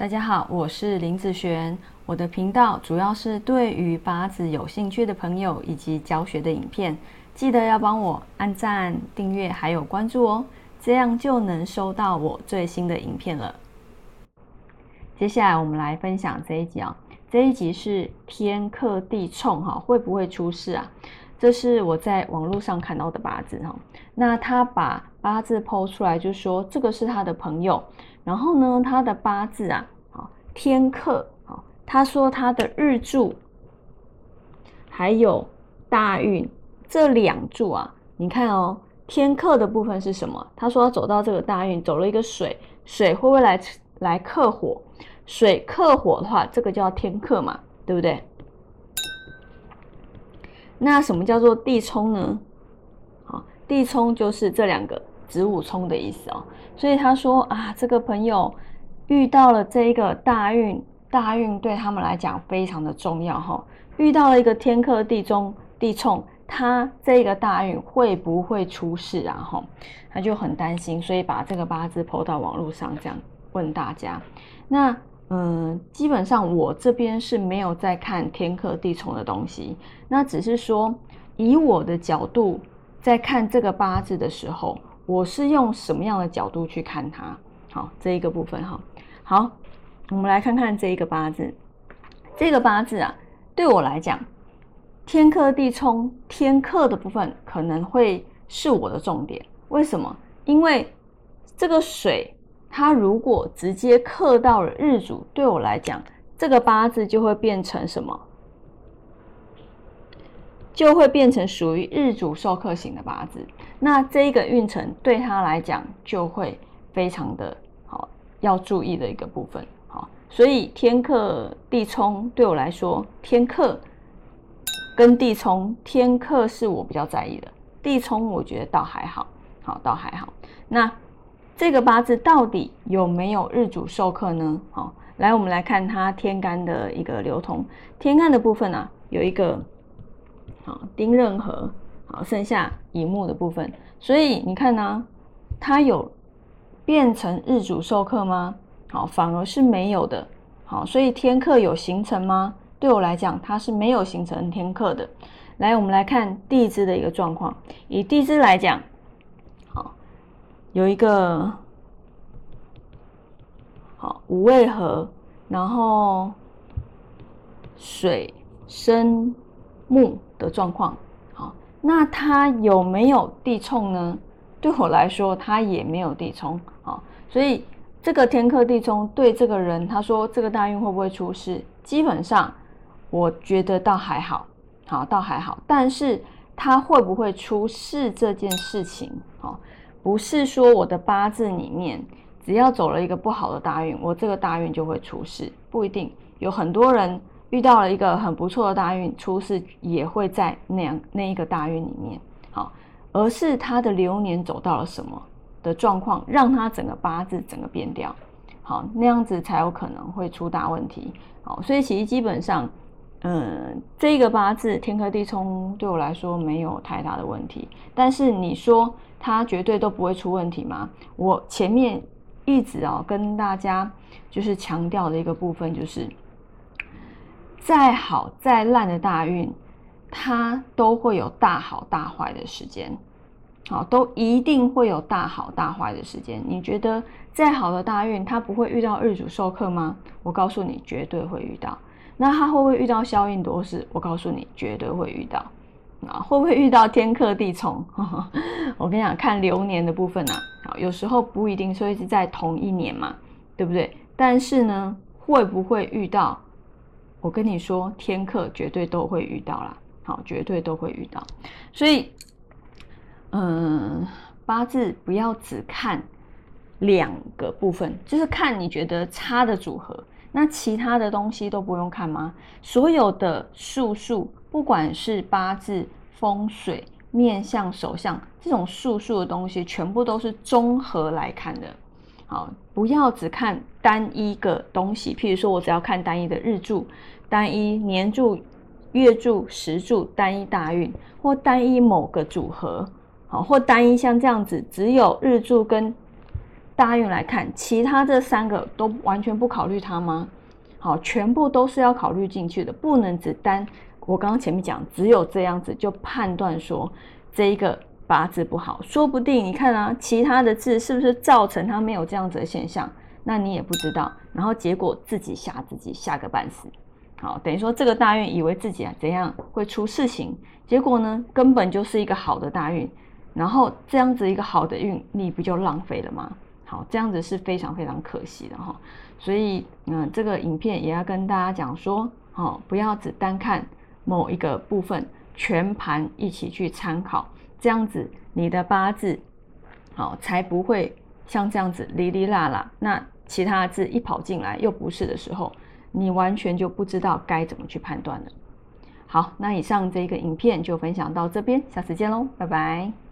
大家好，我是林子璇。我的频道主要是对于八字有兴趣的朋友以及教学的影片，记得要帮我按赞、订阅还有关注哦，这样就能收到我最新的影片了。接下来我们来分享这一集啊，这一集是天克地冲哈，会不会出事啊？这是我在网络上看到的八字哈，那他把八字剖出来，就说这个是他的朋友。然后呢，他的八字啊，天克，好，他说他的日柱还有大运这两柱啊，你看哦，天克的部分是什么？他说走到这个大运，走了一个水，水会不会来来克火？水克火的话，这个叫天克嘛，对不对？那什么叫做地冲呢？好，地冲就是这两个。子午冲的意思哦，所以他说啊，这个朋友遇到了这一个大运，大运对他们来讲非常的重要哈。遇到了一个天克地中地冲，他这个大运会不会出事啊？哈，他就很担心，所以把这个八字抛到网络上，这样问大家。那嗯，基本上我这边是没有在看天克地冲的东西，那只是说以我的角度在看这个八字的时候。我是用什么样的角度去看它？好，这一个部分哈。好，我们来看看这一个八字。这个八字啊，对我来讲，天克地冲，天克的部分可能会是我的重点。为什么？因为这个水，它如果直接克到了日主，对我来讲，这个八字就会变成什么？就会变成属于日主受克型的八字，那这一个运程对他来讲就会非常的，要注意的一个部分。好，所以天克地冲对我来说，天克跟地冲，天克是我比较在意的，地冲我觉得倒还好，好倒还好。那这个八字到底有没有日主受克呢？好，来我们来看它天干的一个流通，天干的部分呢有一个。好，丁壬合，好，剩下乙木的部分，所以你看呢，它有变成日主授课吗？好，反而是没有的。好，所以天克有形成吗？对我来讲，它是没有形成天克的。来，我们来看地支的一个状况。以地支来讲，好，有一个好五味合，然后水生木。的状况，好，那它有没有地冲呢？对我来说，他也没有地冲，啊，所以这个天克地冲对这个人，他说这个大运会不会出事？基本上，我觉得倒还好，好，倒还好。但是他会不会出事这件事情，好，不是说我的八字里面只要走了一个不好的大运，我这个大运就会出事，不一定。有很多人。遇到了一个很不错的大运，出事也会在那样那一个大运里面，好，而是他的流年走到了什么的状况，让他整个八字整个变掉，好，那样子才有可能会出大问题，好，所以其实基本上，嗯，这个八字天克地冲对我来说没有太大的问题，但是你说他绝对都不会出问题吗？我前面一直啊跟大家就是强调的一个部分就是。再好再烂的大运，它都会有大好大坏的时间，好，都一定会有大好大坏的时间。你觉得再好的大运，它不会遇到日主授课吗？我告诉你，绝对会遇到。那它会不会遇到消印多事？我告诉你，绝对会遇到。啊，会不会遇到天克地冲？我跟你讲，看流年的部分啊，好，有时候不一定说是在同一年嘛，对不对？但是呢，会不会遇到？我跟你说，天克绝对都会遇到啦，好，绝对都会遇到。所以，嗯，八字不要只看两个部分，就是看你觉得差的组合，那其他的东西都不用看吗？所有的术数，不管是八字、风水、面相、手相这种术数的东西，全部都是综合来看的。好，不要只看单一个东西。譬如说，我只要看单一的日柱、单一年柱、月柱、时柱、单一大运，或单一某个组合，好，或单一像这样子，只有日柱跟大运来看，其他这三个都完全不考虑它吗？好，全部都是要考虑进去的，不能只单。我刚刚前面讲，只有这样子就判断说这一个八字不好，说不定你看啊，其他的字是不是造成他没有这样子的现象？那你也不知道，然后结果自己吓自己吓个半死。好，等于说这个大运以为自己啊怎样会出事情，结果呢根本就是一个好的大运，然后这样子一个好的运，你不就浪费了吗？好，这样子是非常非常可惜的哈。所以嗯，这个影片也要跟大家讲说，哦，不要只单看某一个部分，全盘一起去参考，这样子你的八字好才不会像这样子哩哩啦啦，那其他字一跑进来又不是的时候。你完全就不知道该怎么去判断了。好，那以上这个影片就分享到这边，下次见喽，拜拜。